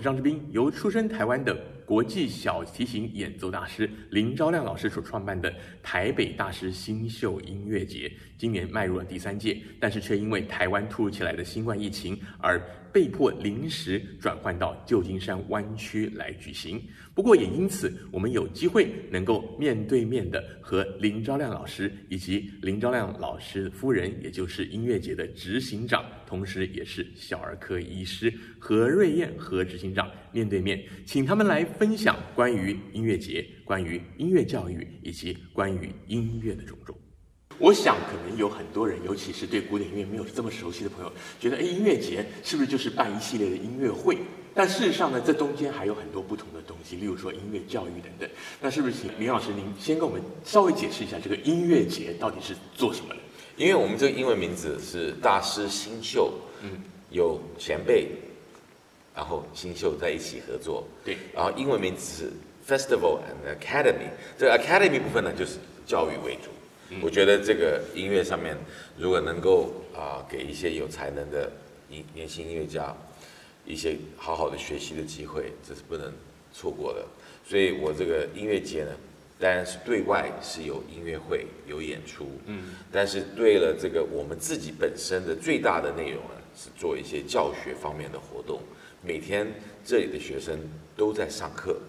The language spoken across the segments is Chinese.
张志斌，由出身台湾的国际小提琴演奏大师林昭亮老师所创办的台北大师新秀音乐节，今年迈入了第三届，但是却因为台湾突如其来的新冠疫情而被迫临时转换到旧金山湾区来举行。不过也因此，我们有机会能够面对面的和林昭亮老师以及林昭亮老师夫人，也就是音乐节的执行长，同时也是小儿科医师何瑞燕何执行长面对面，请他们来分享关于音乐节、关于音乐教育以及关于音乐的种种。我想，可能有很多人，尤其是对古典音乐没有这么熟悉的朋友，觉得，哎，音乐节是不是就是办一系列的音乐会？但事实上呢，这中间还有很多不同的东西，例如说音乐教育等等。那是不是请林老师您先跟我们稍微解释一下，这个音乐节到底是做什么的？因为我们这个英文名字是大师新秀，嗯，有前辈，然后新秀在一起合作，对，然后英文名字是 Festival and Academy，这个 Academy 部分呢，就是教育为主。我觉得这个音乐上面，如果能够啊、呃、给一些有才能的音年轻音乐家一些好好的学习的机会，这是不能错过的。所以我这个音乐节呢，当然是对外是有音乐会有演出，嗯，但是对了这个我们自己本身的最大的内容呢，是做一些教学方面的活动。每天这里的学生都在上课。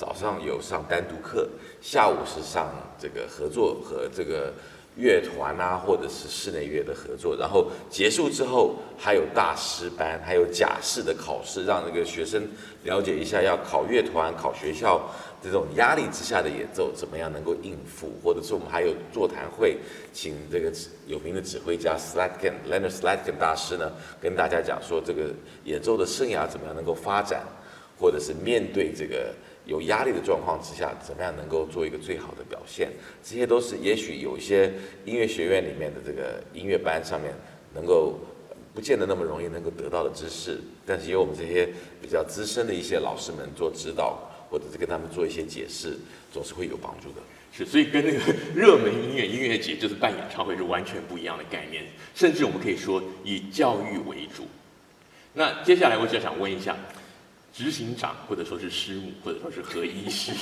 早上有上单独课，下午是上这个合作和这个乐团啊，或者是室内乐的合作。然后结束之后还有大师班，还有假试的考试，让那个学生了解一下要考乐团、考学校这种压力之下的演奏怎么样能够应付。或者是我们还有座谈会，请这个有名的指挥家 Slatkin Leonard Slatkin 大师呢，跟大家讲说这个演奏的生涯怎么样能够发展，或者是面对这个。有压力的状况之下，怎么样能够做一个最好的表现？这些都是也许有一些音乐学院里面的这个音乐班上面能够不见得那么容易能够得到的知识，但是由我们这些比较资深的一些老师们做指导，或者是跟他们做一些解释，总是会有帮助的。是，所以跟那个 热门音乐音乐节就是办演唱会是完全不一样的概念，甚至我们可以说以教育为主。那接下来我就想问一下。执行长，或者说是师母，或者说是何医师，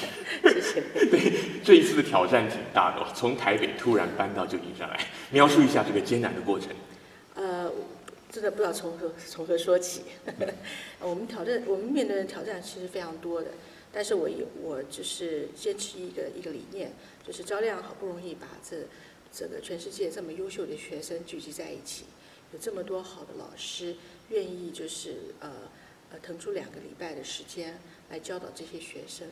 谢谢。对，这一次的挑战挺大的，从台北突然搬到旧金山来，描述一下这个艰难的过程。呃，真的不知道从何从何说起。我们挑战，我们面对的挑战其实非常多的，但是我有我就是坚持一个一个理念，就是昭亮好不容易把这这个全世界这么优秀的学生聚集在一起，有这么多好的老师愿意就是呃。呃，腾出两个礼拜的时间来教导这些学生，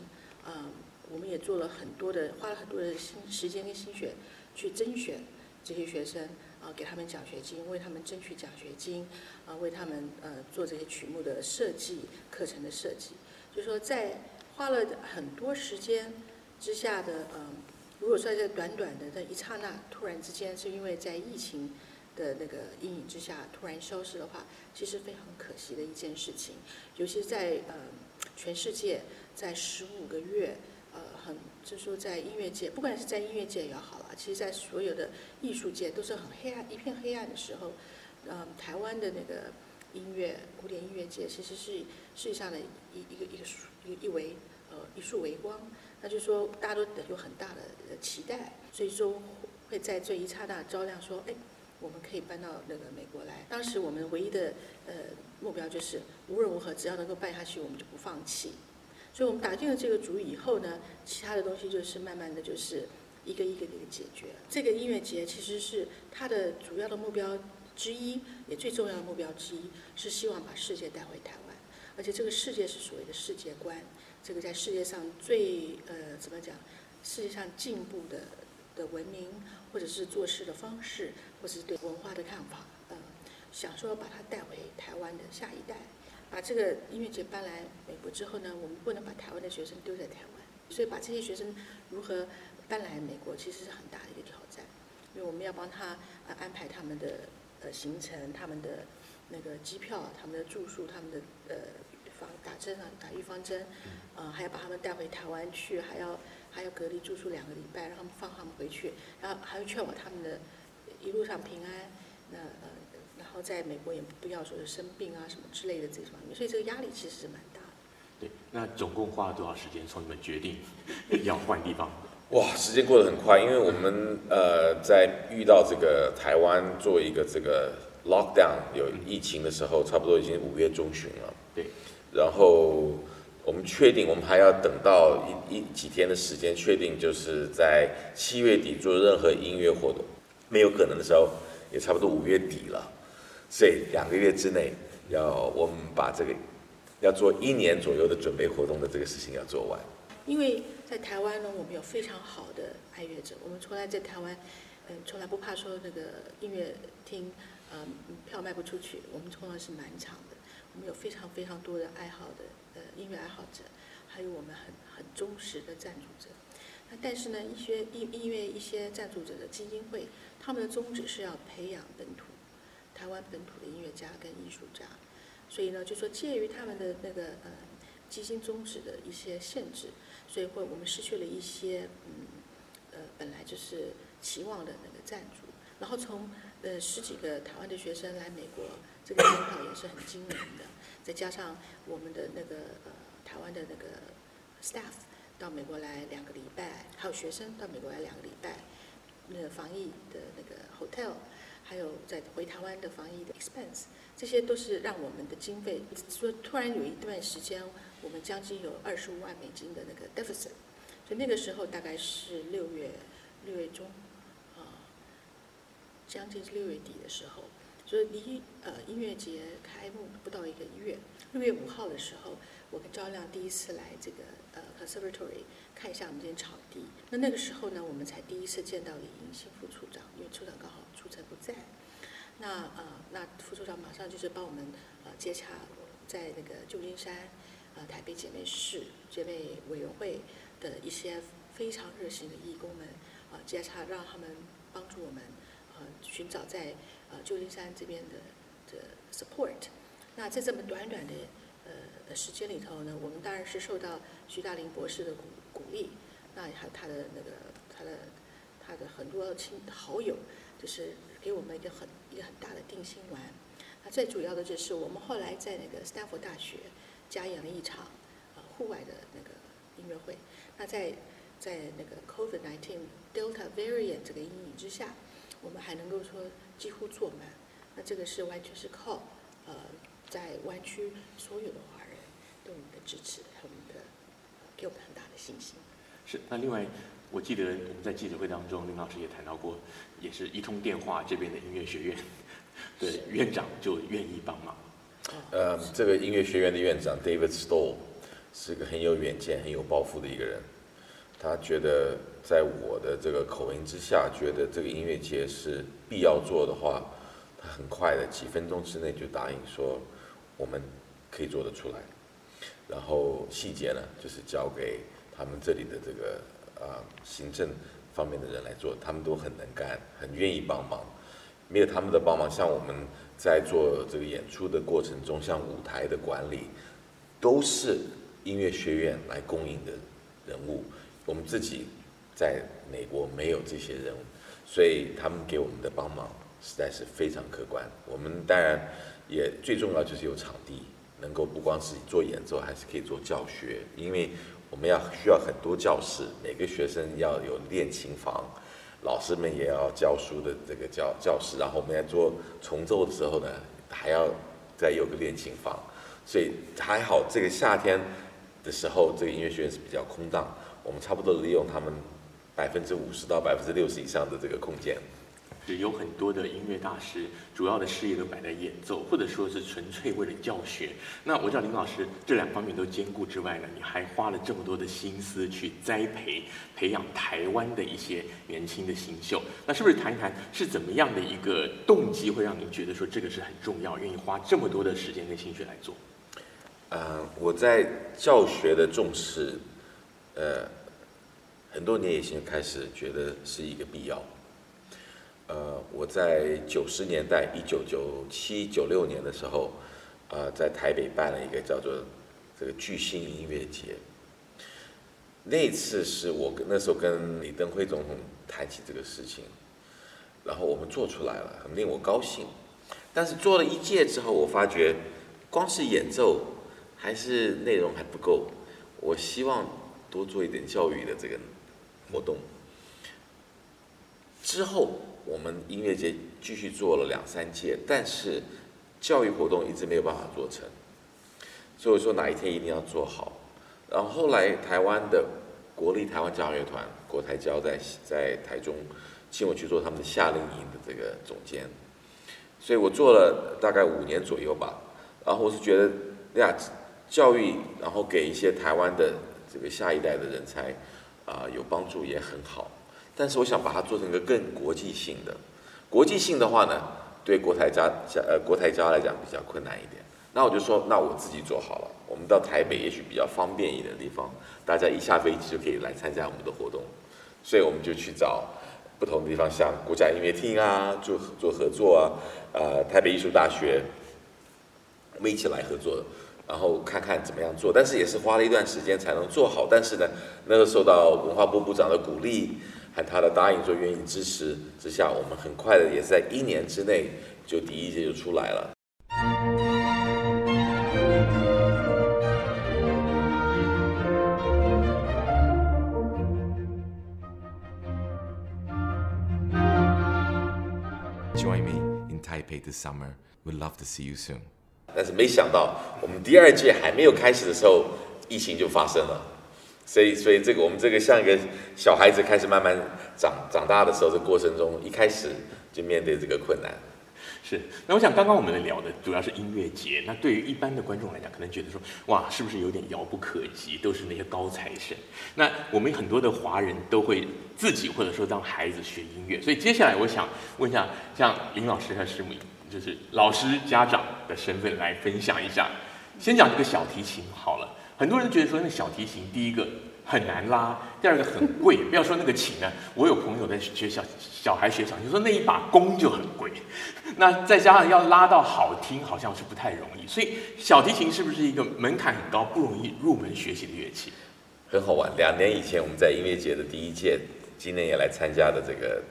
嗯，我们也做了很多的，花了很多的心时间跟心血去甄选这些学生，啊，给他们奖学金，为他们争取奖学金，啊，为他们呃做这些曲目的设计、课程的设计，就说在花了很多时间之下的，嗯，如果说在短短的这一刹那，突然之间是因为在疫情。的那个阴影之下突然消失的话，其实非常可惜的一件事情。尤其是在呃全世界，在十五个月，呃，很就是说在音乐界，不管是在音乐界也好了，其实在所有的艺术界都是很黑暗、一片黑暗的时候，嗯、台湾的那个音乐古典音乐界其实是世界上的一一个一个一一围呃一束微光。那就是说大家都有很大的期待，所以说会在这一刹那照亮说，哎。我们可以搬到那个美国来。当时我们唯一的呃目标就是无论如何，只要能够办下去，我们就不放弃。所以我们打定了这个主意以后呢，其他的东西就是慢慢的就是一个一个的解决。这个音乐节其实是它的主要的目标之一，也最重要的目标之一，是希望把世界带回台湾。而且这个世界是所谓的世界观，这个在世界上最呃怎么讲，世界上进步的的文明，或者是做事的方式，或者是对文化的看法，嗯，想说把它带回台湾的下一代，把这个音乐节搬来美国之后呢，我们不能把台湾的学生丢在台湾，所以把这些学生如何搬来美国，其实是很大的一个挑战，因为我们要帮他呃安排他们的呃行程，他们的那个机票，他们的住宿，他们的呃防打针啊，打预防针，呃，还要把他们带回台湾去，还要。还要隔离住宿两个礼拜，让他们放他们回去，然后还要劝我他们的一路上平安。那呃，然后在美国也不要说是生病啊什么之类的这方面，所以这个压力其实是蛮大的。对，那总共花了多少时间从你们决定要换地方？哇，时间过得很快，因为我们呃在遇到这个台湾做一个这个 lockdown 有疫情的时候，差不多已经五月中旬了。对，然后我们确定，我们还要等到一一几天的时间，确定就是在七月底做任何音乐活动没有可能的时候，也差不多五月底了。所以两个月之内，要我们把这个要做一年左右的准备活动的这个事情要做完。因为在台湾呢，我们有非常好的爱乐者，我们从来在台湾，嗯，从来不怕说那个音乐厅，嗯，票卖不出去，我们从来是满场的。我们有非常非常多的爱好的呃音乐爱好者，还有我们很很忠实的赞助者。那但是呢，一些音音乐一些赞助者的基金会，他们的宗旨是要培养本土台湾本土的音乐家跟艺术家，所以呢，就说介于他们的那个呃基金宗旨的一些限制。所以会，我们失去了一些，嗯，呃，本来就是期望的那个赞助。然后从呃十几个台湾的学生来美国，这个门票也是很惊人的。再加上我们的那个呃台湾的那个 staff 到美国来两个礼拜，还有学生到美国来两个礼拜，那个防疫的那个 hotel，还有在回台湾的防疫的 expense，这些都是让我们的经费说突然有一段时间。我们将近有二十五万美金的那个 deficit，所以那个时候大概是六月六月中，将近是六月底的时候，所以离呃音乐节开幕不到一个月，六月五号的时候，我跟赵亮第一次来这个呃 conservatory 看一下我们这间场地。那那个时候呢，我们才第一次见到李银新副处长，因为处长刚好出差不在。那呃，那副处长马上就是帮我们呃接洽在那个旧金山。呃，台北姐妹市姐妹委员会的一些非常热心的义工们，啊、呃，接洽让他们帮助我们，呃，寻找在呃旧金山这边的的 support。那在这么短短的呃时间里头呢，我们当然是受到徐大林博士的鼓鼓励，那还有他的那个他的他的很多亲好友，就是给我们一个很一个很大的定心丸。那最主要的就是我们后来在那个斯坦福大学。加演了一场呃户外的那个音乐会，那在在那个 COVID-19 Delta variant 这个阴影之下，我们还能够说几乎坐满，那这个是完全是靠呃在湾区所有的华人对我们的支持，和我们的给我们很大的信心。是，那另外我记得我们在记者会当中，林老师也谈到过，也是一通电话，这边的音乐学院对院长就愿意帮忙。呃，这个音乐学院的院长 David Stoll 是个很有远见、很有抱负的一个人。他觉得，在我的这个口音之下，觉得这个音乐节是必要做的话，他很快的几分钟之内就答应说，我们可以做得出来。然后细节呢，就是交给他们这里的这个啊、呃、行政方面的人来做，他们都很能干，很愿意帮忙。没有他们的帮忙，像我们。在做这个演出的过程中，像舞台的管理，都是音乐学院来供应的人物。我们自己在美国没有这些人，所以他们给我们的帮忙实在是非常可观。我们当然也最重要就是有场地，能够不光是做演奏，还是可以做教学，因为我们要需要很多教室，每个学生要有练琴房。老师们也要教书的这个教教室，然后我们在做重奏的时候呢，还要再有个练琴房，所以还好这个夏天的时候，这个音乐学院是比较空荡，我们差不多利用他们百分之五十到百分之六十以上的这个空间。是有很多的音乐大师，主要的事业都摆在演奏，或者说是纯粹为了教学。那我知道林老师这两方面都兼顾之外呢，你还花了这么多的心思去栽培、培养台湾的一些年轻的新秀。那是不是谈一谈是怎么样的一个动机，会让您觉得说这个是很重要，愿意花这么多的时间跟心血来做？呃，我在教学的重视，呃，很多年以前开始觉得是一个必要。呃，我在九十年代，一九九七九六年的时候，呃，在台北办了一个叫做这个巨星音乐节。那次是我跟那时候跟李登辉总统谈起这个事情，然后我们做出来了，很令我高兴。但是做了一届之后，我发觉光是演奏还是内容还不够。我希望多做一点教育的这个活动。之后我们音乐节继续做了两三届，但是教育活动一直没有办法做成。所以说哪一天一定要做好。然后后来台湾的国立台湾交响乐团国台交在在台中请我去做他们的夏令营的这个总监，所以我做了大概五年左右吧。然后我是觉得呀，教育然后给一些台湾的这个下一代的人才啊、有帮助也很好。但是我想把它做成一个更国际性的，国际性的话呢，对国台家、家呃国台家来讲比较困难一点。那我就说，那我自己做好了。我们到台北也许比较方便一点的地方，大家一下飞机就可以来参加我们的活动。所以我们就去找不同的地方，像国家音乐厅啊，做做合作啊，呃，台北艺术大学，我们一起来合作的，然后看看怎么样做。但是也是花了一段时间才能做好。但是呢，那个受到文化部部长的鼓励和他的答应，说愿意支持之下，我们很快的也是在一年之内就第一届就出来了。Join me in Taipei This summer, we'd love to see you soon. 但是没想到，我们第二届还没有开始的时候，疫情就发生了。所以，所以这个我们这个像一个小孩子开始慢慢长长大的时候，这过程中一开始就面对这个困难。是，那我想刚刚我们聊的主要是音乐节，那对于一般的观众来讲，可能觉得说，哇，是不是有点遥不可及？都是那些高材生。那我们很多的华人都会自己或者说让孩子学音乐，所以接下来我想问一下，像林老师和师母，就是老师家长的身份来分享一下。先讲这个小提琴好了，很多人觉得说那小提琴第一个。很难拉，第二个很贵。不要说那个琴呢，我有朋友在学校，小孩学小提琴，说那一把弓就很贵。那再加上要拉到好听，好像是不太容易。所以小提琴是不是一个门槛很高、不容易入门学习的乐器？很好玩。两年以前我们在音乐节的第一届，今年也来参加的这个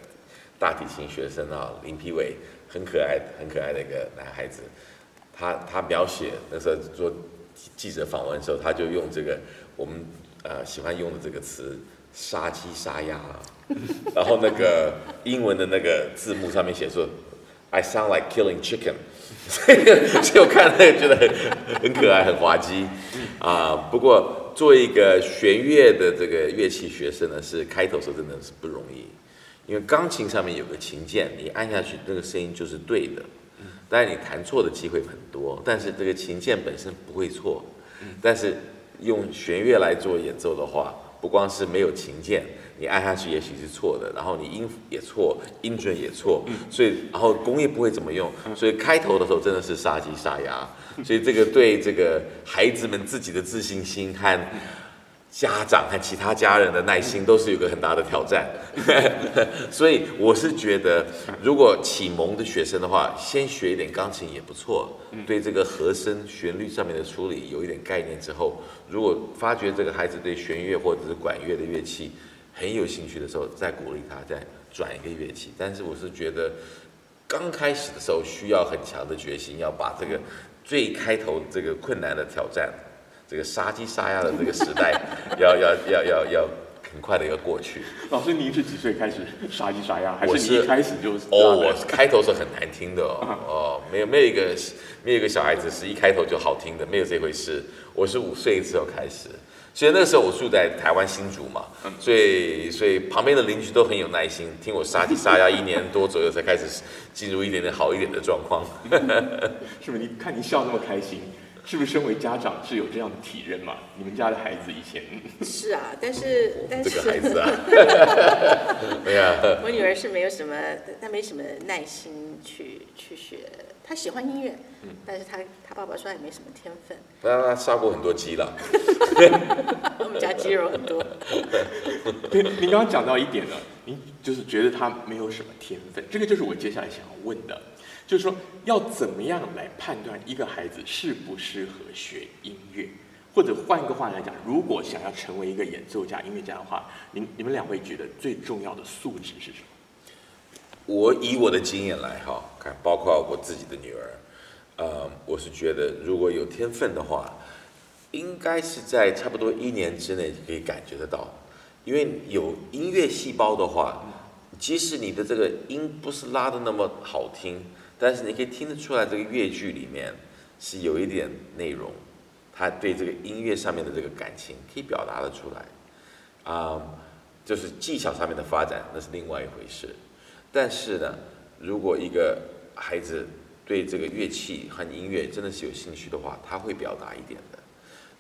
大提琴学生啊，林丕伟，很可爱、很可爱的一个男孩子。他他描写那时候做记者访问的时候，他就用这个我们。呃，喜欢用的这个词“杀鸡杀鸭”，然后那个英文的那个字幕上面写说 “I sound like killing chicken”，所以所以我看那个觉得很很可爱，很滑稽啊。不过作为一个弦乐的这个乐器学生呢，是开头时候真的是不容易，因为钢琴上面有个琴键，你按下去那个声音就是对的，当然你弹错的机会很多，但是这个琴键本身不会错，但是。用弦乐来做演奏的话，不光是没有琴键，你按下去也许是错的，然后你音也错，音准也错，所以然后工业不会怎么用，所以开头的时候真的是杀鸡杀鸭，所以这个对这个孩子们自己的自信心和。家长和其他家人的耐心都是有个很大的挑战，所以我是觉得，如果启蒙的学生的话，先学一点钢琴也不错，对这个和声旋律上面的处理有一点概念之后，如果发觉这个孩子对弦乐或者是管乐的乐器很有兴趣的时候，再鼓励他再转一个乐器。但是我是觉得，刚开始的时候需要很强的决心，要把这个最开头这个困难的挑战。这个杀鸡杀鸭的这个时代 要，要要要要要很快的一个过去。老师，您是几岁开始杀鸡杀鸭？还是你一开始就是？哦，我开头是很难听的哦，哦，没有没有一个没有一个小孩子是一开头就好听的，没有这回事。我是五岁之后开始，所以那个时候我住在台湾新竹嘛，所以所以旁边的邻居都很有耐心，听我杀鸡杀鸭一年多左右才开始进入一点点好一点的状况。是不是？你看你笑那么开心。是不是身为家长是有这样的体认嘛？你们家的孩子以前是啊，但是 但是这个孩子啊，对呀，我女儿是没有什么，她没什么耐心去去学，她喜欢音乐，但是她她爸爸说也没什么天分。那他杀过很多鸡了，我们家鸡肉很多。对，您刚刚讲到一点呢，您就是觉得他没有什么天分，这个就是我接下来想要问的。就是说，要怎么样来判断一个孩子适不适合学音乐？或者换一个话来讲，如果想要成为一个演奏家、音乐家的话，你你们两位觉得最重要的素质是什么？我以我的经验来哈看，包括我自己的女儿，呃，我是觉得如果有天分的话，应该是在差不多一年之内可以感觉得到，因为有音乐细胞的话，即使你的这个音不是拉得那么好听，但是你可以听得出来这个乐句里面是有一点内容，他对这个音乐上面的这个感情可以表达得出来，啊、就是技巧上面的发展那是另外一回事，但是呢，如果一个孩子对这个乐器和音乐真的是有兴趣的话，他会表达一点的。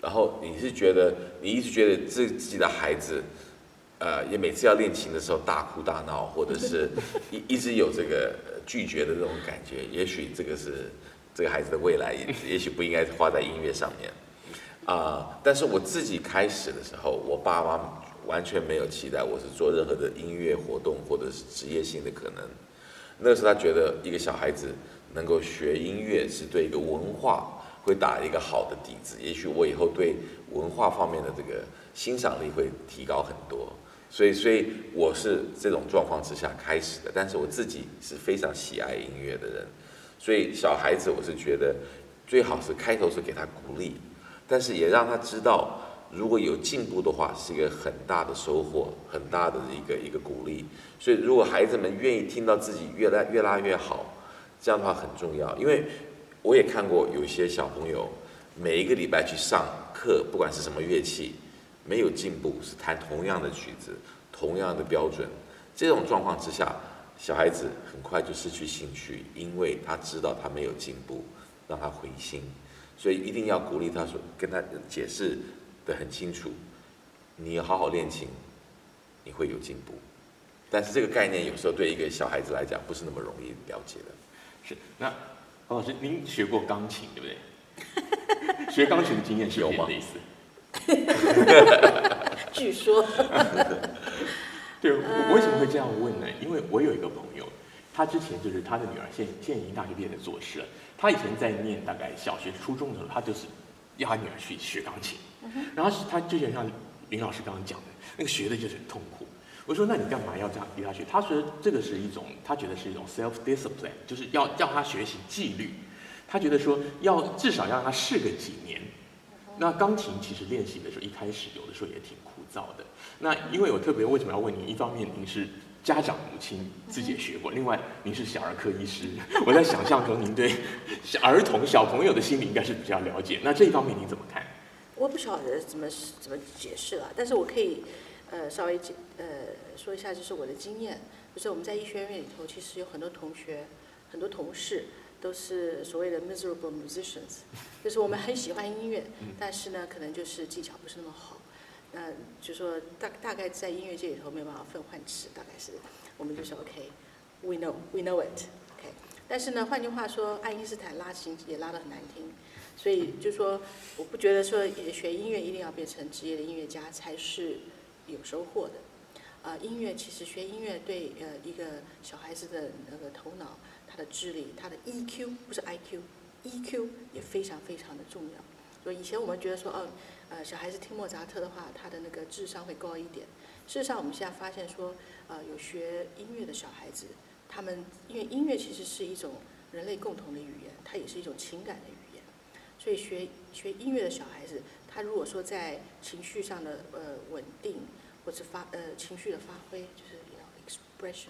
然后你是觉得，你一直觉得自自己的孩子，呃，也每次要练琴的时候大哭大闹，或者是一一直有这个拒绝的这种感觉，也许这个是这个孩子的未来，也许不应该花在音乐上面啊、但是我自己开始的时候，我爸妈完全没有期待我是做任何的音乐活动或者是职业性的可能。那时候他觉得一个小孩子能够学音乐是对一个文化。会打一个好的底子，也许我以后对文化方面的这个欣赏力会提高很多。所以，所以我是这种状况之下开始的。但是我自己是非常喜爱音乐的人，所以小孩子我是觉得最好是开头是给他鼓励，但是也让他知道，如果有进步的话，是一个很大的收获，很大的一个一个鼓励。所以，如果孩子们愿意听到自己越来越拉越好，这样的话很重要，因为。我也看过有一些小朋友，每一个礼拜去上课，不管是什么乐器，没有进步，是弹同样的曲子，同样的标准。这种状况之下，小孩子很快就失去兴趣，因为他知道他没有进步，让他灰心。所以一定要鼓励他说，跟他解释得很清楚，你要好好练琴，你会有进步。但是这个概念有时候对一个小孩子来讲不是那么容易了解的。是那。黄老师，您学过钢琴对不对？学钢琴的经验是有吗？类似。据说。对，我为什么会这样问呢？因为我有一个朋友，他之前就是他的女儿现现在已经大学毕业的做事了。他以前在念大概小学、初中的时候，他就是要他女儿去学钢琴。然后他之前像林老师刚刚讲的，那个学的就是很痛苦。我说：“那你干嘛要这样逼他学？”他说：“这个是一种，他觉得是一种 self discipline，就是要让他学习纪律。他觉得说要至少要让他试个几年。那钢琴其实练习的时候，一开始有的时候也挺枯燥的。那因为我特别为什么要问您？一方面您是家长母亲，自己也学过；另外您是小儿科医师，我在想象中您对儿童小朋友的心理应该是比较了解。那这一方面您怎么看？我不晓得怎么怎么解释了，但是我可以。”呃，稍微呃说一下，就是我的经验，就是我们在医学院里头，其实有很多同学、很多同事都是所谓的 miserable musicians，就是我们很喜欢音乐，但是呢，可能就是技巧不是那么好，那就说大大概在音乐界里头没有办法分饭吃，大概是我们就说 OK，we know，we know it，OK，但是呢，换句话说，爱因斯坦拉琴也拉得很难听，所以就说我不觉得说学音乐一定要变成职业的音乐家才是。有收获的，啊、呃，音乐其实学音乐对呃一个小孩子的那个头脑、他的智力、他的 EQ 不是 IQ，EQ 也非常非常的重要。所以以前我们觉得说，哦，呃，小孩子听莫扎特的话，他的那个智商会高一点。事实上，我们现在发现说，呃，有学音乐的小孩子，他们因为音乐其实是一种人类共同的语言，它也是一种情感的语言，所以学学音乐的小孩子。他如果说在情绪上的呃稳定，或者发呃情绪的发挥，就是 expression，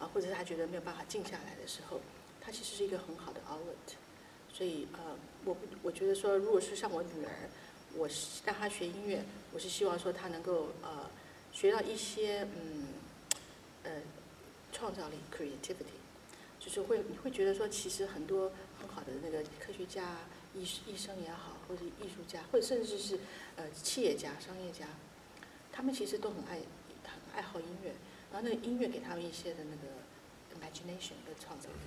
啊，或者是他觉得没有办法静下来的时候，他其实是一个很好的 outlet。所以呃，我我觉得说，如果是像我女儿，我是让她学音乐，我是希望说她能够呃学到一些嗯呃创造力 creativity，就是会你会觉得说，其实很多很好的那个科学家。医医生也好，或者艺术家，或者甚至是呃企业家、商业家，他们其实都很爱很爱好音乐，然后那个音乐给他们一些的那个 imagination 的创造力。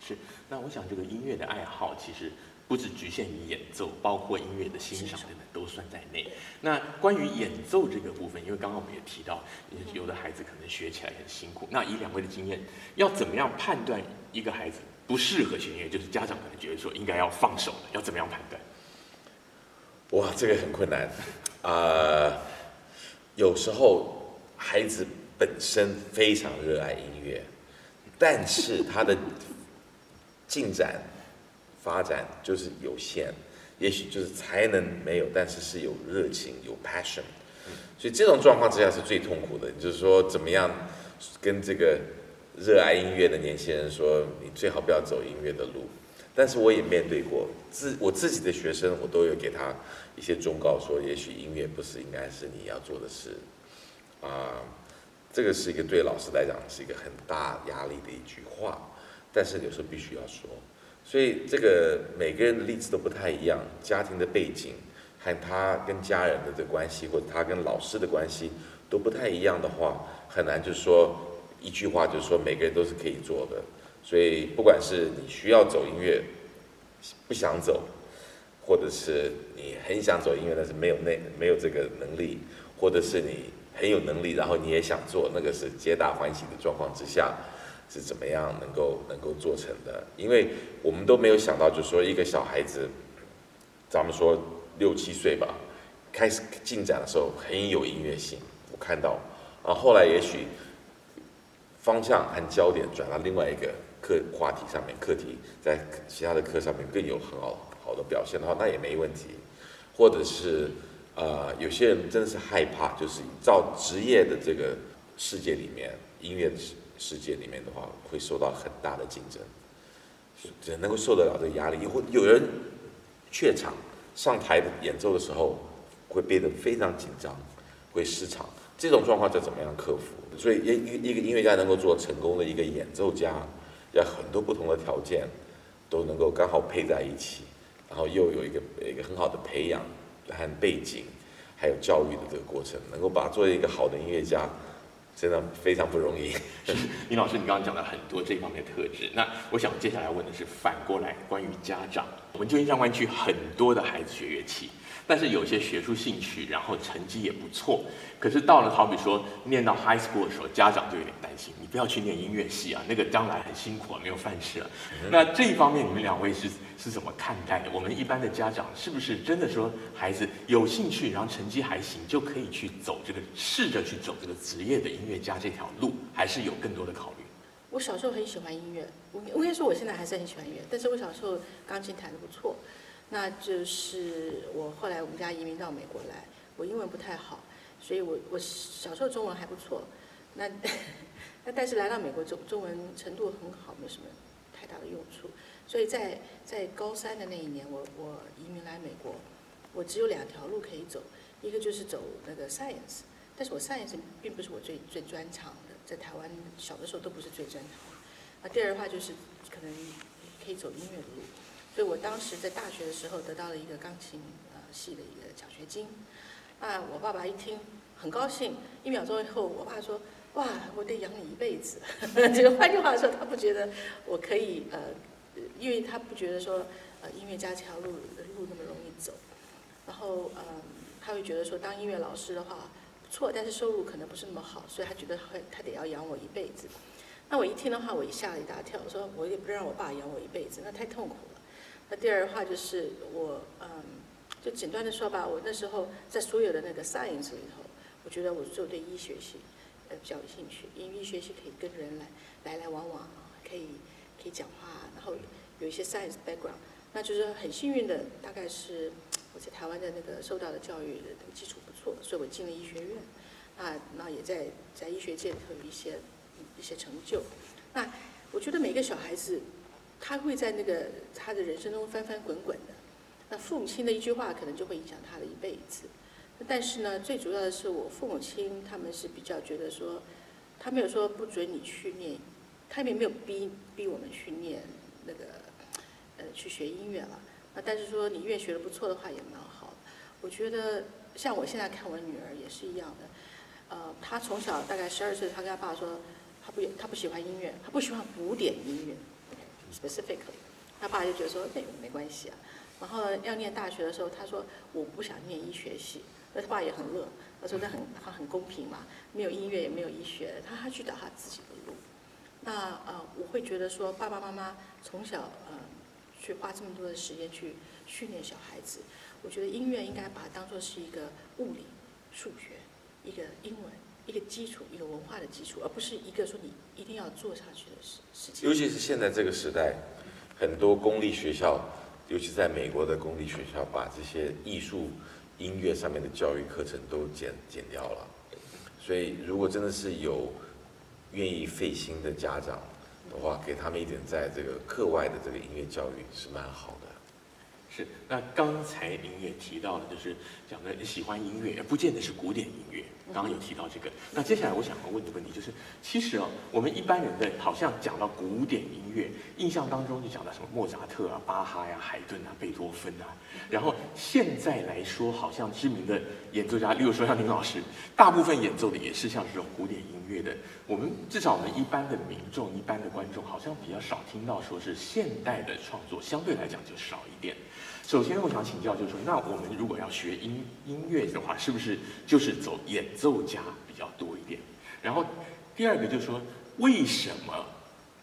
是，那我想这个音乐的爱好其实不只局限于演奏，包括音乐的欣赏等等都算在内。那关于演奏这个部分，因为刚刚我们也提到，有的孩子可能学起来很辛苦。那以两位的经验，要怎么样判断一个孩子？不适合学音乐，就是家长可能觉得说应该要放手了，要怎么样判断？哇，这个很困难啊、呃！有时候孩子本身非常热爱音乐，但是他的进展发展就是有限，也许就是才能没有，但是是有热情、有 passion。所以这种状况之下是最痛苦的，就是说怎么样跟这个热爱音乐的年轻人说，你最好不要走音乐的路。但是我也面对过自我自己的学生，我都有给他一些忠告，说也许音乐不是应该是你要做的事，啊，这个是一个对老师来讲是一个很大压力的一句话，但是有时候必须要说。所以这个每个人的例子都不太一样，家庭的背景和他跟家人的这关系，或者他跟老师的关系都不太一样的话，很难就说一句话就是说每个人都是可以做的。所以，不管是你需要走音乐，不想走，或者是你很想走音乐，但是没有那没有这个能力，或者是你很有能力，然后你也想做，那个是皆大欢喜的状况之下，是怎么样能够能够做成的？因为我们都没有想到，就说一个小孩子，咱们说六七岁吧，开始进展的时候很有音乐性，我看到，啊，后来也许方向和焦点转到另外一个。课话题上面，课题在其他的课上面更有很好好的表现的话，那也没问题。或者是呃，有些人真的是害怕，就是照职业的这个世界里面，音乐的世界里面的话，会受到很大的竞争，只能够受得了这个压力。会有人怯场，上台演奏的时候会变得非常紧张，会失常。这种状况要怎么样克服？所以一一个音乐家能够做成功的一个演奏家。要很多不同的条件都能够刚好配在一起，然后又有一个一个很好的培养和背景，还有教育的这个过程，能够把作为一个好的音乐家，真的非常不容易。是林老师，你刚刚讲了很多这方面的特质，那我想接下来问的是反过来关于家长，我们旧金山湾区很多的孩子学乐器。但是有些学术兴趣，然后成绩也不错，可是到了好比说念到 high school 的时候，家长就有点担心，你不要去念音乐系啊，那个将来很辛苦啊，没有饭吃啊。那这一方面，你们两位是是怎么看待的？我们一般的家长是不是真的说孩子有兴趣，然后成绩还行，就可以去走这个，试着去走这个职业的音乐家这条路，还是有更多的考虑？我小时候很喜欢音乐，我我应该说我现在还是很喜欢音乐，但是我小时候钢琴弹得不错。那就是我后来我们家移民到美国来，我英文不太好，所以我我小时候中文还不错，那 那但是来到美国中中文程度很好，没什么太大的用处，所以在在高三的那一年，我我移民来美国，我只有两条路可以走，一个就是走那个 science，但是我 science 并不是我最最专长的，在台湾小的时候都不是最专长的，那第二的话就是可能可以走音乐的路。所以我当时在大学的时候得到了一个钢琴呃系的一个奖学金，啊，我爸爸一听很高兴，一秒钟以后，我爸说：“哇，我得养你一辈子。”这个换句话说，他不觉得我可以呃，因为他不觉得说呃音乐家这条路路那么容易走，然后、呃，他会觉得说当音乐老师的话不错，但是收入可能不是那么好，所以他觉得会他得要养我一辈子。那我一听的话，我也吓了一大跳，我说我也不让我爸养我一辈子，那太痛苦了。那第二的话就是我，嗯，就简单的说吧，我那时候在所有的那个 science 里头，我觉得我就对医学系，呃，比较有兴趣，因为医学系可以跟人来来来往往，可以可以讲话，然后有一些 science background，那就是很幸运的，大概是我在台湾的那个受到的教育的那个基础不错，所以我进了医学院，那那也在在医学界里头有一些一些成就，那我觉得每个小孩子。他会在那个他的人生中翻翻滚滚的，那父母亲的一句话可能就会影响他的一辈子。但是呢，最主要的是我父母亲他们是比较觉得说，他没有说不准你去念，他也没有逼逼我们去念那个呃去学音乐了。那但是说你音乐学的不错的话也蛮好。我觉得像我现在看我女儿也是一样的，呃，她从小大概十二岁，她跟她爸说，她不她不喜欢音乐，她不喜欢古典音乐。Specifically，他爸就觉得说没没关系啊。然后要念大学的时候，他说我不想念医学系，那他爸也很乐，他说那很他很公平嘛，没有音乐也没有医学，他他去找他自己的路。那呃，我会觉得说爸爸妈妈从小呃去花这么多的时间去训练小孩子，我觉得音乐应该把它当做是一个物理、数学、一个英文。一个基础，一个文化的基础，而不是一个说你一定要做下去的事事情。尤其是现在这个时代，很多公立学校尤其在美国的公立学校，把这些艺术、音乐上面的教育课程都减减掉了。所以，如果真的是有愿意费心的家长的话，给他们一点在这个课外的这个音乐教育是蛮好的。是，那刚才您也提到了，就是讲的喜欢音乐，不见得是古典音乐。刚刚有提到这个，那接下来我想要问的问题就是，其实哦，我们一般人的好像讲到古典音乐，印象当中就讲到什么莫扎特啊、巴哈呀、海顿啊、贝多芬啊，然后现在来说，好像知名的演奏家，例如说像林老师，大部分演奏的也是像这种古典音乐的。我们至少我们一般的民众、一般的观众，好像比较少听到说是现代的创作，相对来讲就少一点。首先，我想请教，就是说，那我们如果要学音音乐的话，是不是就是走演奏家比较多一点？然后，第二个就是说，为什么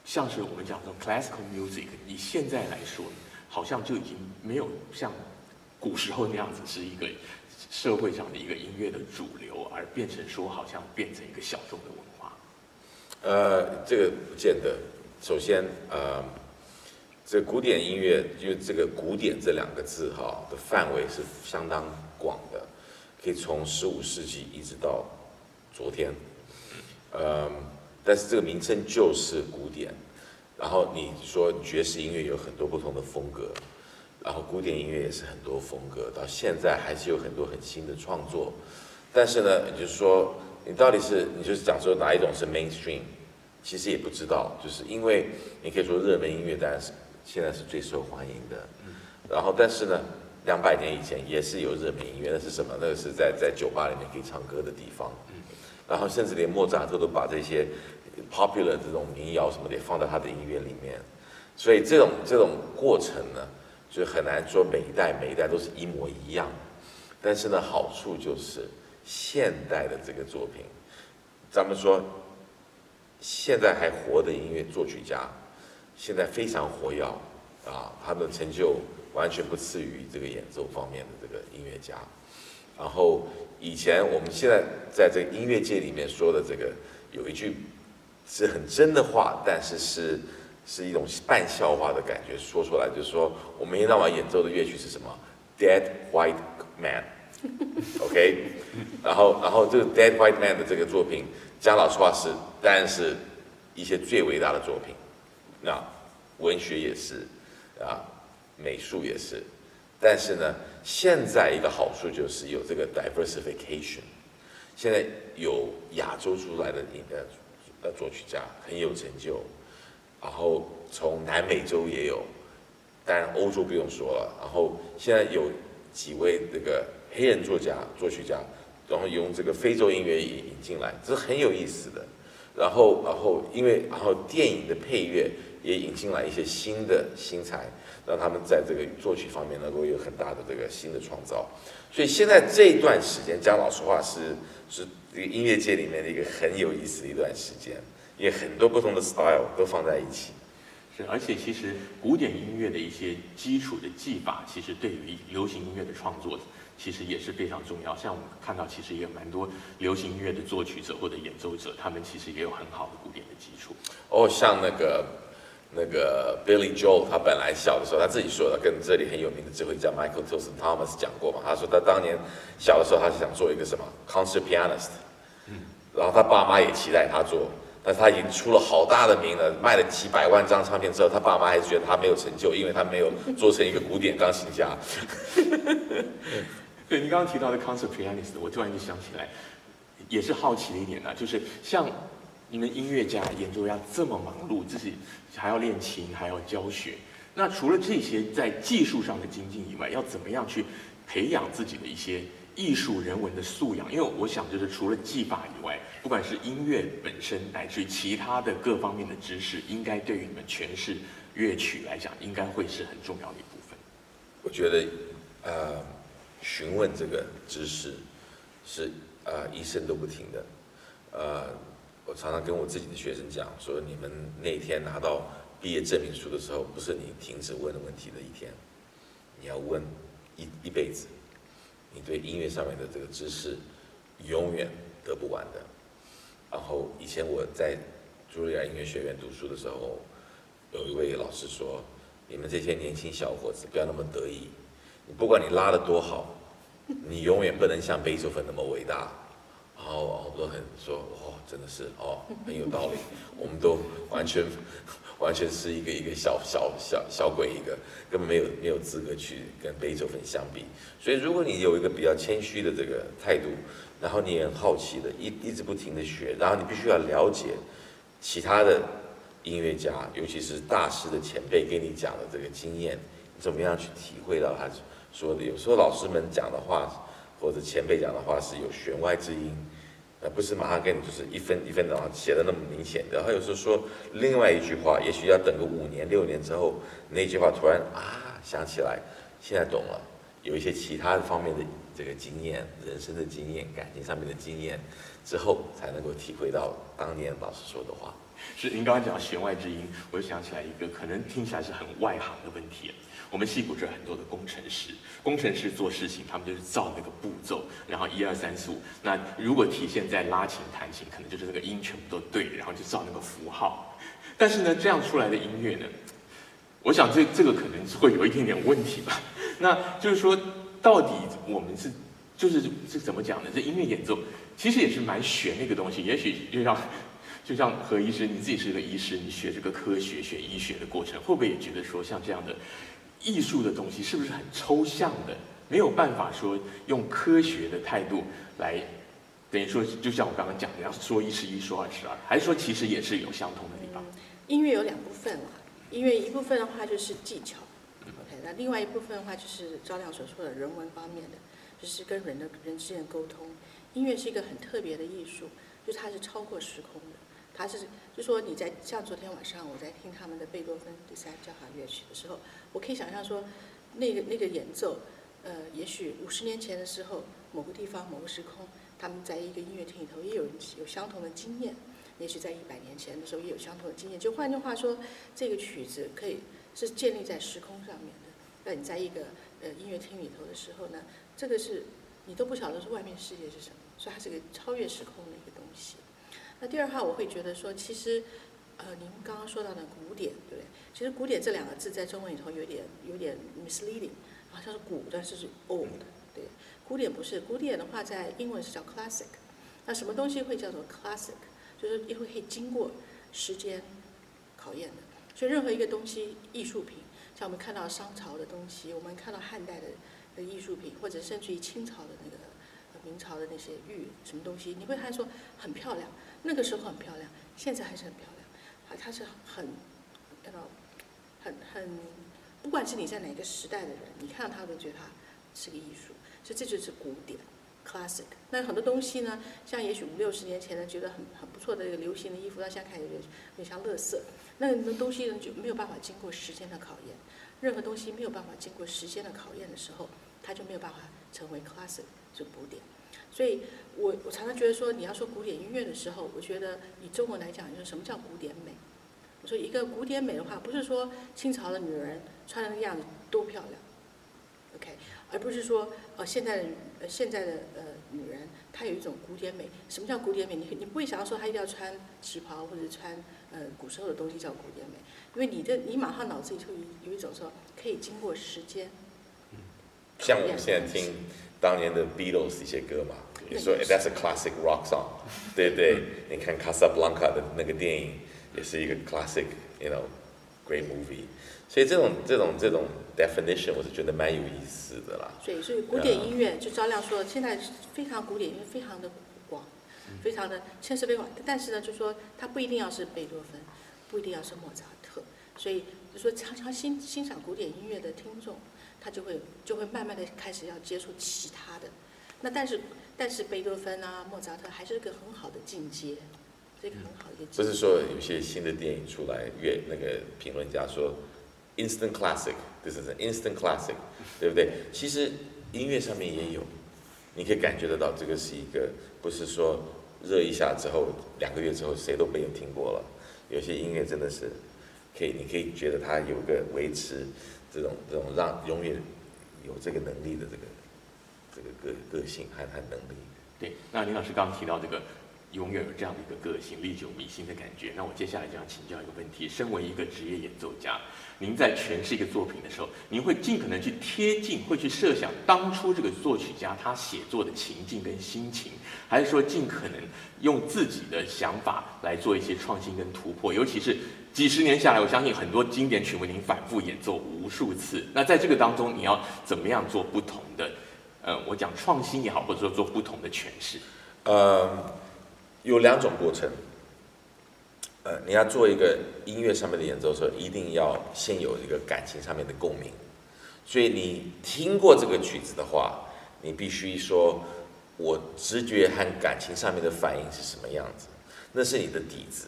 像是我们讲这种 classical music，以现在来说，好像就已经没有像古时候那样子是一个社会上的一个音乐的主流，而变成说好像变成一个小众的文化？呃，这个不见得。首先，呃。这古典音乐，因为这个“古典”这两个字哈的范围是相当广的，可以从十五世纪一直到昨天，嗯，但是这个名称就是古典。然后你说爵士音乐有很多不同的风格，然后古典音乐也是很多风格，到现在还是有很多很新的创作。但是呢，也就是说，你到底是你就是讲说哪一种是 mainstream，其实也不知道，就是因为你可以说热门音乐，当然是。现在是最受欢迎的，然后但是呢，两百年以前也是有热门音乐，那是什么？那个是在在酒吧里面可以唱歌的地方，然后甚至连莫扎特都把这些 popular 这种民谣什么的放在他的音乐里面，所以这种这种过程呢，就很难说每一代每一代都是一模一样，但是呢，好处就是现代的这个作品，咱们说现在还活的音乐作曲家。现在非常活跃，啊，他的成就完全不次于这个演奏方面的这个音乐家。然后以前我们现在在这个音乐界里面说的这个有一句是很真的话，但是是是一种半笑话的感觉说出来，就是说我们一天到晚演奏的乐曲是什么？Dead White Man，OK？然后然后这个 Dead White Man 的这个作品，讲老实话是，当然是一些最伟大的作品。那文学也是，啊，美术也是，但是呢，现在一个好处就是有这个 diversification，现在有亚洲出来的一个呃作曲家很有成就，然后从南美洲也有，当然欧洲不用说了，然后现在有几位这个黑人作家作曲家，然后用这个非洲音乐也引进来，这是很有意思的。然后然后因为然后电影的配乐。也引进来一些新的新才，让他们在这个作曲方面能够有很大的这个新的创造。所以现在这一段时间，讲老实话是是这个音乐界里面的一个很有意思的一段时间，因为很多不同的 style 都放在一起。是，而且其实古典音乐的一些基础的技法，其实对于流行音乐的创作，其实也是非常重要。像我们看到，其实也有蛮多流行音乐的作曲者或者演奏者，他们其实也有很好的古典的基础。哦，像那个。那个 Billy Joel，他本来小的时候，他自己说的，跟这里很有名的指挥家 Michael Tilson Thomas 讲过嘛。他说他当年小的时候，他是想做一个什么 concert pianist，嗯，然后他爸妈也期待他做，但是他已经出了好大的名了，卖了几百万张唱片之后，他爸妈还是觉得他没有成就，因为他没有做成一个古典钢琴家。对，你刚刚提到的 concert pianist，我突然就想起来，也是好奇的一点呢，就是像。你们音乐家、演奏家这么忙碌，自己还要练琴，还要教学。那除了这些在技术上的精进以外，要怎么样去培养自己的一些艺术人文的素养？因为我想，就是除了技法以外，不管是音乐本身，乃至于其他的各方面的知识，应该对于你们诠释乐曲来讲，应该会是很重要的一部分。我觉得，呃，询问这个知识是呃一生都不停的，呃。我常常跟我自己的学生讲说，你们那天拿到毕业证明书的时候，不是你停止问的问题的一天，你要问一一辈子。你对音乐上面的这个知识，永远得不完的。然后以前我在茱莉亚音乐学院读书的时候，有一位老师说，你们这些年轻小伙子不要那么得意，不管你拉得多好，你永远不能像贝多芬那么伟大。然后我都很说哦，真的是哦，很有道理。我们都完全完全是一个一个小小小小鬼一个，根本没有没有资格去跟贝多芬相比。所以如果你有一个比较谦虚的这个态度，然后你也很好奇的一一直不停的学，然后你必须要了解其他的音乐家，尤其是大师的前辈给你讲的这个经验，怎么样去体会到他说的？有时候老师们讲的话。或者前辈讲的话是有弦外之音，而不是马上跟你就是一分一分的写的那么明显。然后有时候说另外一句话，也许要等个五年六年之后，那句话突然啊想起来，现在懂了，有一些其他的方面的这个经验、人生的经验、感情上面的经验之后，才能够体会到当年老师说的话。是您刚刚讲弦外之音，我就想起来一个可能听起来是很外行的问题。我们矽谷这很多的工程师，工程师做事情，他们就是照那个步骤，然后一二三四五。那如果体现在拉琴弹琴，可能就是那个音全部都对，然后就照那个符号。但是呢，这样出来的音乐呢，我想这这个可能会有一点点问题吧。那就是说，到底我们是就是是怎么讲呢？这音乐演奏其实也是蛮玄的一个东西。也许就像就像何医师，你自己是一个医师，你学这个科学学医学的过程，会不会也觉得说像这样的？艺术的东西是不是很抽象的？没有办法说用科学的态度来，等于说，就像我刚刚讲的，要说一是一，说二是二，还是说其实也是有相同的地方？嗯、音乐有两部分嘛，音乐一部分的话就是技巧，OK，那另外一部分的话就是赵亮所说的人文方面的，就是跟人的人之间的沟通。音乐是一个很特别的艺术，就是它是超过时空的。他是就说你在像昨天晚上我在听他们的贝多芬第三交响乐曲的时候，我可以想象说，那个那个演奏，呃，也许五十年前的时候，某个地方某个时空，他们在一个音乐厅里头也有有相同的经验，也许在一百年前的时候也有相同的经验。就换句话说，这个曲子可以是建立在时空上面的。那你在一个呃音乐厅里头的时候呢，这个是你都不晓得是外面世界是什么，所以它是个超越时空的一个东西。那第二话，我会觉得说，其实，呃，您刚刚说到的古典，对不对？其实“古典”这两个字在中文里头有点有点 misleading，好像是古，但是是 old，对。古典不是，古典的话在英文是叫 classic。那什么东西会叫做 classic？就是因为可以经过时间考验的。所以任何一个东西，艺术品，像我们看到商朝的东西，我们看到汉代的的艺术品，或者甚至于清朝的那个、明朝的那些玉什么东西，你会看说很漂亮。那个时候很漂亮，现在还是很漂亮，啊，它是很，知道，很很，不管是你在哪个时代的人，你看到它都觉得它是个艺术，所以这就是古典，classic。那很多东西呢，像也许五六十年前呢，觉得很很不错的一个流行的衣服，到现在看有点有点像垃圾。那个东西呢，就没有办法经过时间的考验，任何东西没有办法经过时间的考验的时候，它就没有办法成为 classic，就古典。所以我我常常觉得说，你要说古典音乐的时候，我觉得以中文来讲，就是什么叫古典美？我说一个古典美的话，不是说清朝的女人穿的那个样子多漂亮，OK，而不是说呃现在的呃现在的呃女人她有一种古典美。什么叫古典美？你你不会想要说她一定要穿旗袍或者穿呃古时候的东西叫古典美，因为你的你马上脑子里就有有一种说可以经过时间。像我们现在听。当年的 Beatles 一些歌嘛，你说 That's a classic rock song，对不对？你看《Casablanca》的那个电影也是一个 classic，you know，great movie。所以这种这种这种 definition 我是觉得蛮有意思的啦。所以所以古典音乐就照亮说，现在非常古典音乐，非常的广，非常的牵涉非常。但是呢，就说它不一定要是贝多芬，不一定要是莫扎特。所以就说常常欣欣赏古典音乐的听众。他就会就会慢慢的开始要接触其他的，那但是但是贝多芬啊莫扎特还是一个很好的进阶，这个很好的一个进阶。不是说有些新的电影出来，越那个评论家说，instant classic，这是 instant classic，对不对？其实音乐上面也有，你可以感觉得到这个是一个不是说热一下之后两个月之后谁都没有听过了，有些音乐真的是可以，你可以觉得它有个维持。这种这种让永远有这个能力的这个这个个个性和和能力。对，那林老师刚刚提到这个永远有这样的一个个性，历久弥新的感觉。那我接下来就要请教一个问题：身为一个职业演奏家，您在诠释一个作品的时候，您会尽可能去贴近，会去设想当初这个作曲家他写作的情境跟心情，还是说尽可能用自己的想法来做一些创新跟突破？尤其是几十年下来，我相信很多经典曲目您反复演奏无数次。那在这个当中，你要怎么样做不同的？呃，我讲创新也好，或者说做不同的诠释？呃。有两种过程，呃，你要做一个音乐上面的演奏的时候，一定要先有一个感情上面的共鸣。所以你听过这个曲子的话，你必须说，我直觉和感情上面的反应是什么样子，那是你的底子。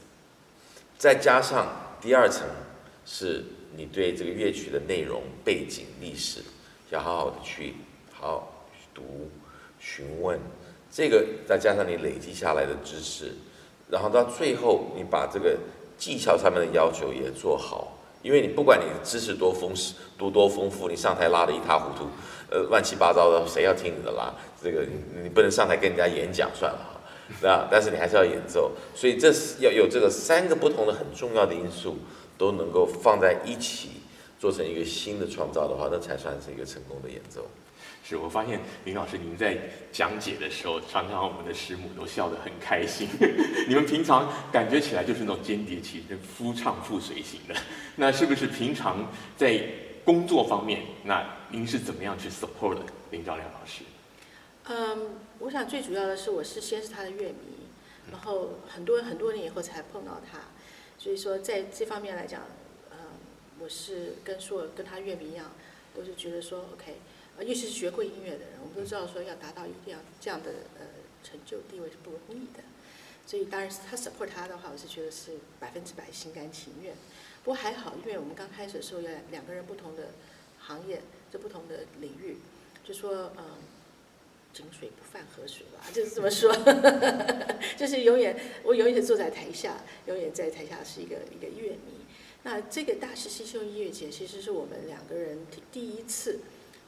再加上第二层，是你对这个乐曲的内容、背景、历史，要好好的去好好读、询问。这个再加上你累积下来的知识，然后到最后你把这个技巧上面的要求也做好，因为你不管你的知识多丰多多丰富，你上台拉得一塌糊涂，呃，乱七八糟的，谁要听你的拉？这个你不能上台跟人家演讲算了，对吧？但是你还是要演奏，所以这是要有这个三个不同的很重要的因素都能够放在一起，做成一个新的创造的话，那才算是一个成功的演奏。是我发现林老师您在讲解的时候，常常我们的师母都笑得很开心。你们平常感觉起来就是那种间谍起身、夫唱妇随型的，那是不是平常在工作方面，那您是怎么样去 support 林兆亮老师？嗯，我想最主要的是，我是先是他的乐迷，然后很多很多年以后才碰到他，所以说在这方面来讲，嗯，我是跟说跟他乐迷一样，都是觉得说 OK。啊，尤其是学过音乐的人，我们都知道说要达到一定要这样的呃成就地位是不容易的，所以当然是他 support 他的话，我是觉得是百分之百心甘情愿。不过还好，因为我们刚开始的时候要两个人不同的行业，这不同的领域，就说嗯，井水不犯河水吧，就是这么说，就是永远我永远是坐在台下，永远在台下是一个一个乐迷。那这个大师新秀音乐节其实是我们两个人第一次。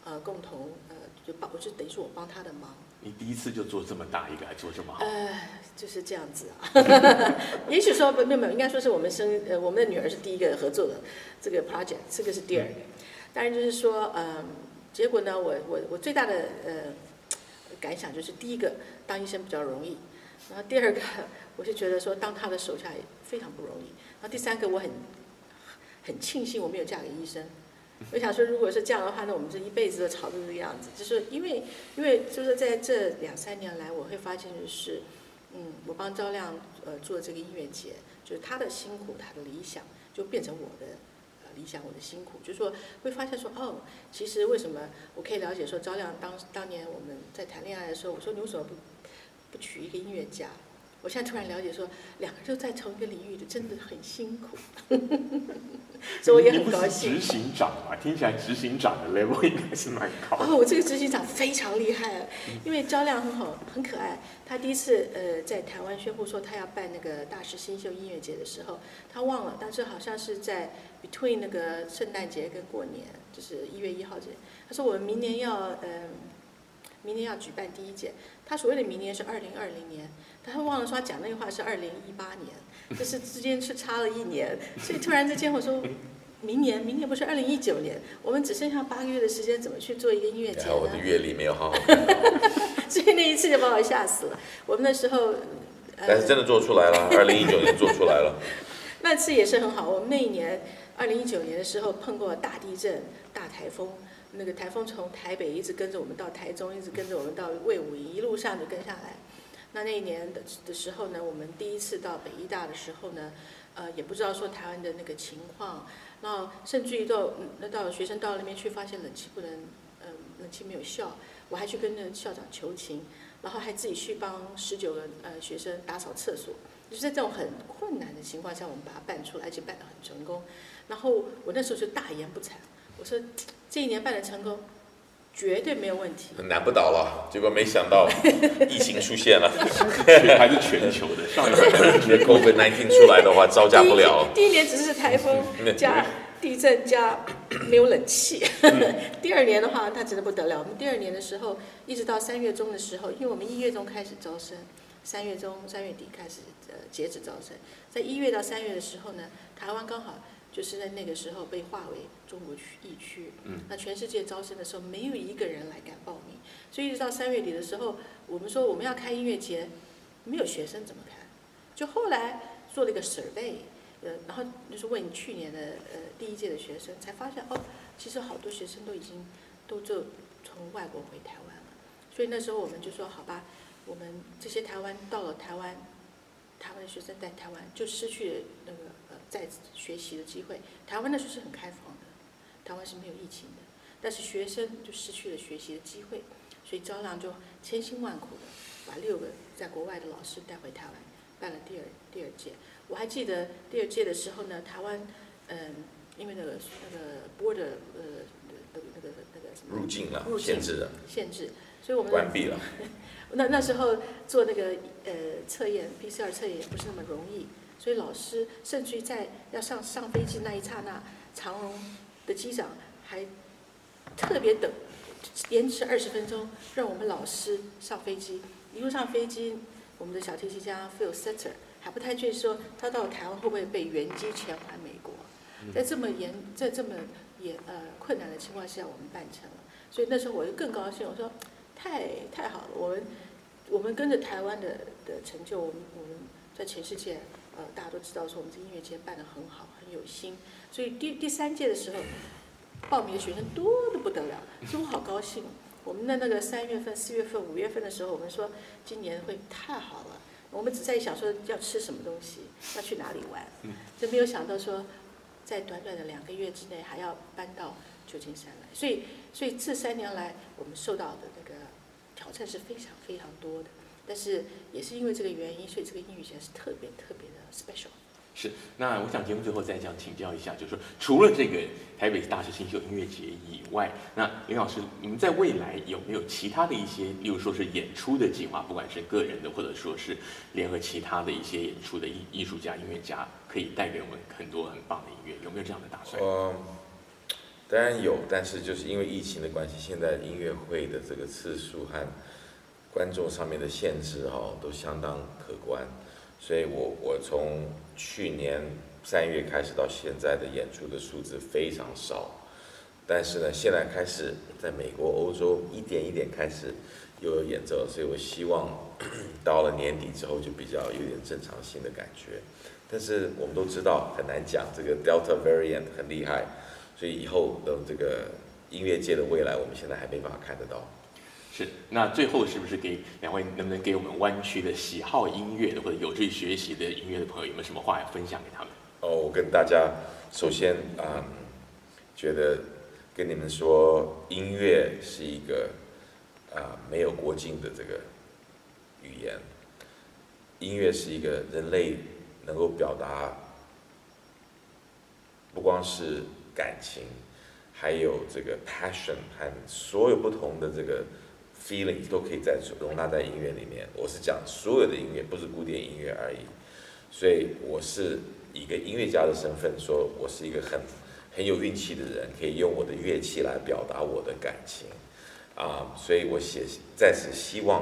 呃，共同呃，就帮，我就等于说我帮他的忙。你第一次就做这么大一个，还做这么好？呃，就是这样子啊。也许说没有没有，应该说是我们生呃，我们的女儿是第一个合作的这个 project，这个是第二个。当然就是说，嗯、呃，结果呢，我我我最大的呃感想就是，第一个当医生比较容易，然后第二个我就觉得说当他的手下也非常不容易，然后第三个我很很庆幸我没有嫁给医生。我想说，如果是这样的话，那我们这一辈子都吵成这个样子。就是因为，因为就是在这两三年来，我会发现就是，嗯，我帮赵亮呃做这个音乐节，就是他的辛苦，他的理想，就变成我的理想，我的辛苦。就是说，会发现说，哦，其实为什么我可以了解说，张亮当当年我们在谈恋爱的时候，我说你为什么不不娶一个音乐家？我现在突然了解说，两个人都在同一个领域，的真的很辛苦，所以我也很高兴。执行长嘛，听起来执行长的 level 应该是蛮高的。哦，我这个执行长非常厉害，因为焦亮很好，很可爱。他第一次呃在台湾宣布说他要办那个大师新秀音乐节的时候，他忘了，但是好像是在 between 那个圣诞节跟过年，就是一月一号这。他说我们明年要呃明年要举办第一届，他所谓的明年是二零二零年。他忘了说，他讲那句话是二零一八年，就是之间是差了一年，所以突然之间我说，明年，明年不是二零一九年，我们只剩下八个月的时间，怎么去做一个音乐节呢？我的阅历没有好好。所以那一次就把我吓死了。我们那时候，但是真的做出来了，二零一九年做出来了。那次也是很好。我们那一年，二零一九年的时候碰过大地震、大台风，那个台风从台北一直跟着我们到台中，一直跟着我们到魏武营，一路上就跟下来。那那一年的的时候呢，我们第一次到北医大的时候呢，呃，也不知道说台湾的那个情况，然后甚至于到那到学生到那边去，发现冷气不能，嗯，冷气没有效，我还去跟那校长求情，然后还自己去帮十九个呃学生打扫厕所，就是在这种很困难的情况下，我们把它办出来，而且办得很成功。然后我那时候就大言不惭，我说 这一年办得成功。绝对没有问题，很难不倒了。结果没想到 疫情出现了，还是全球的。上一年 COVID-19 出来的话，招架不了。第一年只是台风加地震加没有冷气。第二年的话，它真的不得了。我们第二年的时候，一直到三月中的时候，因为我们一月中开始招生，三月中、三月底开始呃截止招生，在一月到三月的时候呢，台湾刚好就是在那个时候被划为中国区疫区，嗯，那全世界招生的时候没有一个人来敢报名，所以一直到三月底的时候，我们说我们要开音乐节，没有学生怎么开？就后来做了一个 survey，呃，然后就是问去年的呃第一届的学生，才发现哦，其实好多学生都已经都就从外国回台湾了，所以那时候我们就说好吧，我们这些台湾到了台湾，台湾的学生在台湾就失去了那个呃在学习的机会。台湾那时候是很开放。的，台湾是没有疫情的，但是学生就失去了学习的机会，所以招让就千辛万苦的把六个在国外的老师带回台湾。办了第二第二届，我还记得第二届的时候呢，台湾，嗯，因为那个那个 border 呃，那个那个那个什么入境啊，入境限制了，限制，所以我们关闭了。那那时候做那个呃测验 PCR 测验也不是那么容易，所以老师甚至于在要上上飞机那一刹那，长荣的机长还特别等延迟二十分钟，让我们老师上飞机，一路上飞机。我们的小提琴家 Phil Setter 还不太确定说他到台湾会不会被原机遣返美国，在这么严在这么严呃困难的情况下，我们办成了，所以那时候我就更高兴，我说太太好了，我们我们跟着台湾的的成就，我们我们在全世界呃大家都知道说我们这音乐节办得很好，很有心，所以第第三届的时候报名的学生多的不得了，所以我好高兴。我们的那个三月份、四月份、五月份的时候，我们说今年会太好了。我们只在想说要吃什么东西，要去哪里玩，就没有想到说在短短的两个月之内还要搬到旧金山来。所以，所以这三年来我们受到的那个挑战是非常非常多的。但是也是因为这个原因，所以这个英语节是特别特别的 special。是，那我想节目最后再想请教一下，就是说除了这个台北大师新秀音乐节以外，那林老师，你们在未来有没有其他的一些，例如说是演出的计划，不管是个人的，或者说是联合其他的一些演出的艺艺术家、音乐家，可以带给我们很多很棒的音乐，有没有这样的打算？呃，当然有，但是就是因为疫情的关系，现在音乐会的这个次数和观众上面的限制、哦，都相当可观。所以我我从去年三月开始到现在的演出的数字非常少，但是呢，现在开始在美国、欧洲一点一点开始又有演奏，所以我希望 到了年底之后就比较有点正常性的感觉。但是我们都知道很难讲，这个 Delta variant 很厉害，所以以后的这个音乐界的未来，我们现在还没办法看得到。是，那最后是不是给两位能不能给我们湾区的喜好音乐的或者有志学习的音乐的朋友有没有什么话要分享给他们？哦，我跟大家首先啊、嗯，觉得跟你们说，音乐是一个啊没有国境的这个语言，音乐是一个人类能够表达不光是感情，还有这个 passion 和所有不同的这个。Feeling 都可以在容纳在音乐里面。我是讲所有的音乐，不是古典音乐而已。所以我是一个音乐家的身份说，我是一个很很有运气的人，可以用我的乐器来表达我的感情啊。所以我写在此希望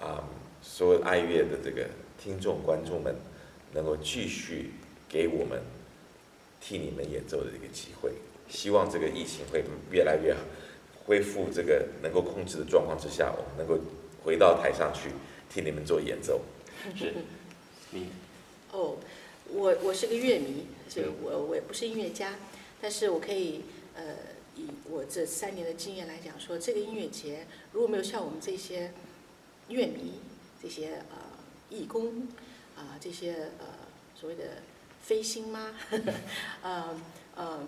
啊，所有爱乐的这个听众观众们能够继续给我们替你们演奏的一个机会。希望这个疫情会越来越好。恢复这个能够控制的状况之下，我们能够回到台上去替你们做演奏。是，你哦，我我是个乐迷，所以我我也不是音乐家，但是我可以呃以我这三年的经验来讲说，这个音乐节如果没有像我们这些乐迷、这些呃义工啊、呃、这些呃所谓的飞星吗？呃 呃。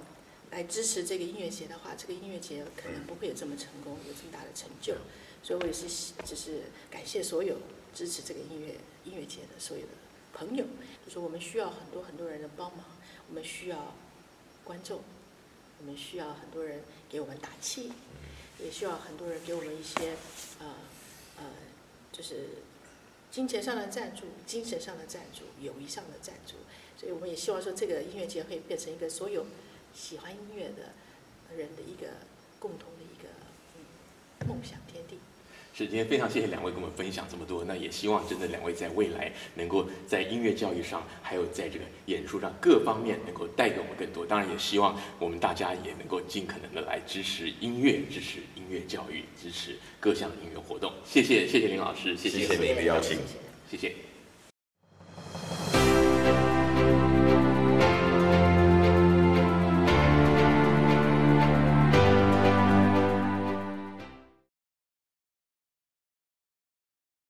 来支持这个音乐节的话，这个音乐节可能不会有这么成功，有这么大的成就。所以我也是，只是感谢所有支持这个音乐音乐节的所有的朋友。就说我们需要很多很多人的帮忙，我们需要观众，我们需要很多人给我们打气，也需要很多人给我们一些呃呃，就是金钱上的赞助、精神上的赞助、友谊上的赞助。所以我们也希望说，这个音乐节会变成一个所有。喜欢音乐的人的一个共同的一个梦想天地。是今天非常谢谢两位跟我们分享这么多，那也希望真的两位在未来能够在音乐教育上，还有在这个演出上各方面能够带给我们更多。当然也希望我们大家也能够尽可能的来支持音乐，支持音乐教育，支持各项音乐活动。谢谢谢谢林老师，谢谢谢谢您的邀请，谢谢。